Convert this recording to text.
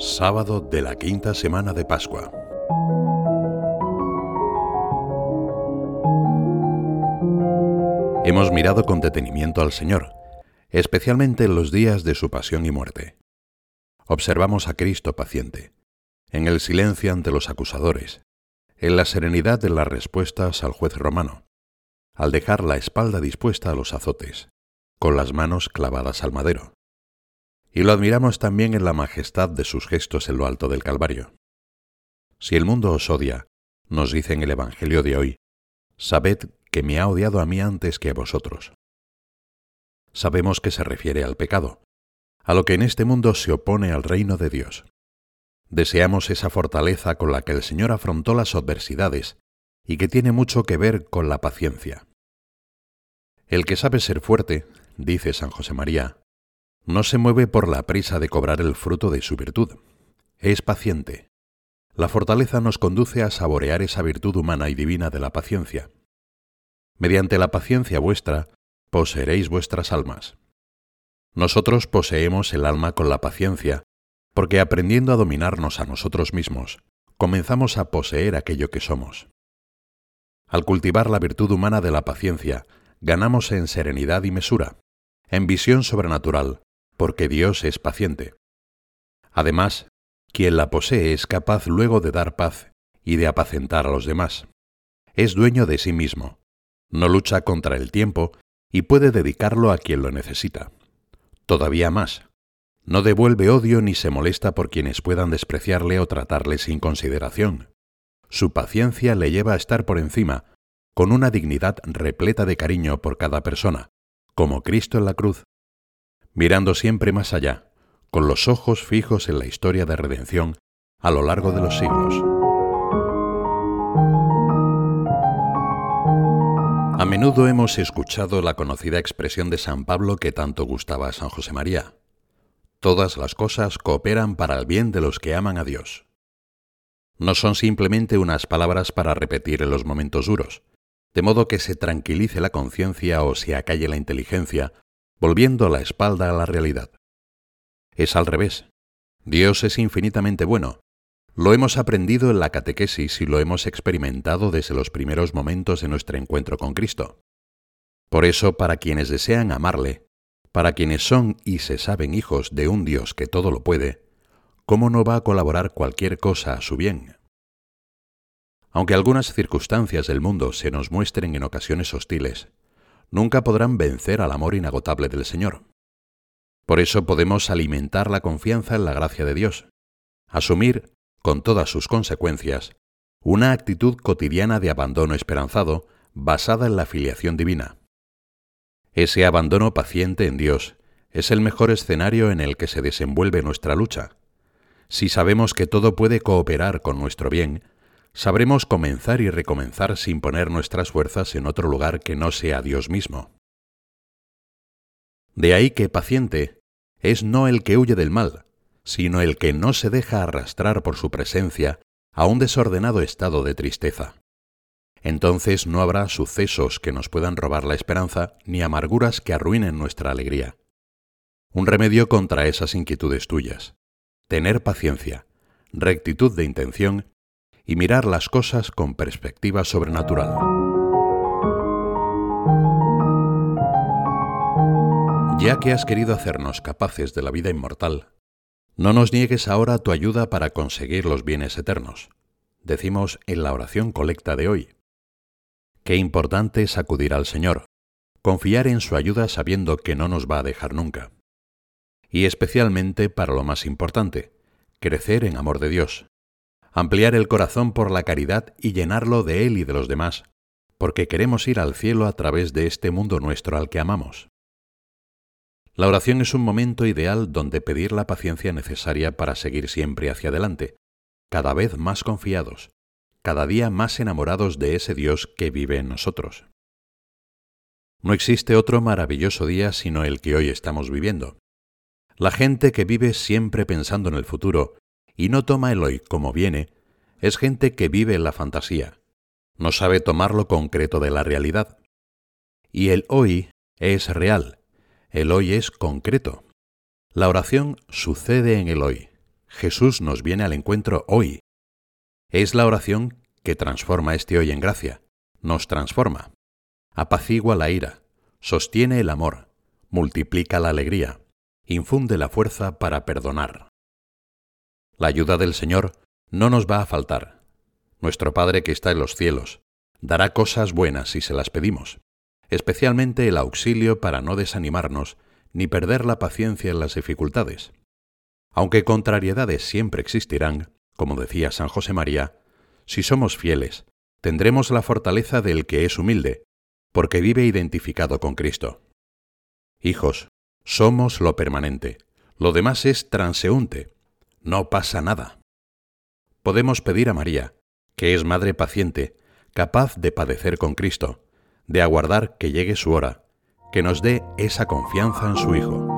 Sábado de la quinta semana de Pascua. Hemos mirado con detenimiento al Señor, especialmente en los días de su pasión y muerte. Observamos a Cristo paciente, en el silencio ante los acusadores, en la serenidad de las respuestas al juez romano, al dejar la espalda dispuesta a los azotes, con las manos clavadas al madero y lo admiramos también en la majestad de sus gestos en lo alto del Calvario. Si el mundo os odia, nos dice en el Evangelio de hoy, sabed que me ha odiado a mí antes que a vosotros. Sabemos que se refiere al pecado, a lo que en este mundo se opone al reino de Dios. Deseamos esa fortaleza con la que el Señor afrontó las adversidades y que tiene mucho que ver con la paciencia. El que sabe ser fuerte, dice San José María, no se mueve por la prisa de cobrar el fruto de su virtud. Es paciente. La fortaleza nos conduce a saborear esa virtud humana y divina de la paciencia. Mediante la paciencia vuestra, poseeréis vuestras almas. Nosotros poseemos el alma con la paciencia, porque aprendiendo a dominarnos a nosotros mismos, comenzamos a poseer aquello que somos. Al cultivar la virtud humana de la paciencia, ganamos en serenidad y mesura, en visión sobrenatural, porque Dios es paciente. Además, quien la posee es capaz luego de dar paz y de apacentar a los demás. Es dueño de sí mismo, no lucha contra el tiempo y puede dedicarlo a quien lo necesita. Todavía más, no devuelve odio ni se molesta por quienes puedan despreciarle o tratarle sin consideración. Su paciencia le lleva a estar por encima, con una dignidad repleta de cariño por cada persona, como Cristo en la cruz mirando siempre más allá, con los ojos fijos en la historia de redención a lo largo de los siglos. A menudo hemos escuchado la conocida expresión de San Pablo que tanto gustaba a San José María. Todas las cosas cooperan para el bien de los que aman a Dios. No son simplemente unas palabras para repetir en los momentos duros, de modo que se tranquilice la conciencia o se acalle la inteligencia volviendo la espalda a la realidad. Es al revés. Dios es infinitamente bueno. Lo hemos aprendido en la catequesis y lo hemos experimentado desde los primeros momentos de nuestro encuentro con Cristo. Por eso, para quienes desean amarle, para quienes son y se saben hijos de un Dios que todo lo puede, ¿cómo no va a colaborar cualquier cosa a su bien? Aunque algunas circunstancias del mundo se nos muestren en ocasiones hostiles, nunca podrán vencer al amor inagotable del Señor. Por eso podemos alimentar la confianza en la gracia de Dios, asumir, con todas sus consecuencias, una actitud cotidiana de abandono esperanzado basada en la filiación divina. Ese abandono paciente en Dios es el mejor escenario en el que se desenvuelve nuestra lucha. Si sabemos que todo puede cooperar con nuestro bien, sabremos comenzar y recomenzar sin poner nuestras fuerzas en otro lugar que no sea Dios mismo. De ahí que paciente es no el que huye del mal, sino el que no se deja arrastrar por su presencia a un desordenado estado de tristeza. Entonces no habrá sucesos que nos puedan robar la esperanza ni amarguras que arruinen nuestra alegría. Un remedio contra esas inquietudes tuyas. Tener paciencia, rectitud de intención y mirar las cosas con perspectiva sobrenatural. Ya que has querido hacernos capaces de la vida inmortal, no nos niegues ahora tu ayuda para conseguir los bienes eternos, decimos en la oración colecta de hoy. Qué importante es acudir al Señor, confiar en su ayuda sabiendo que no nos va a dejar nunca. Y especialmente para lo más importante, crecer en amor de Dios, ampliar el corazón por la caridad y llenarlo de Él y de los demás, porque queremos ir al cielo a través de este mundo nuestro al que amamos. La oración es un momento ideal donde pedir la paciencia necesaria para seguir siempre hacia adelante, cada vez más confiados, cada día más enamorados de ese Dios que vive en nosotros. No existe otro maravilloso día sino el que hoy estamos viviendo. La gente que vive siempre pensando en el futuro y no toma el hoy como viene, es gente que vive en la fantasía, no sabe tomar lo concreto de la realidad. Y el hoy es real, el hoy es concreto. La oración sucede en el hoy, Jesús nos viene al encuentro hoy. Es la oración que transforma este hoy en gracia, nos transforma, apacigua la ira, sostiene el amor, multiplica la alegría, infunde la fuerza para perdonar. La ayuda del Señor no nos va a faltar. Nuestro Padre que está en los cielos dará cosas buenas si se las pedimos, especialmente el auxilio para no desanimarnos ni perder la paciencia en las dificultades. Aunque contrariedades siempre existirán, como decía San José María, si somos fieles, tendremos la fortaleza del que es humilde, porque vive identificado con Cristo. Hijos, somos lo permanente, lo demás es transeúnte, no pasa nada. Podemos pedir a María, que es madre paciente, capaz de padecer con Cristo, de aguardar que llegue su hora, que nos dé esa confianza en su Hijo.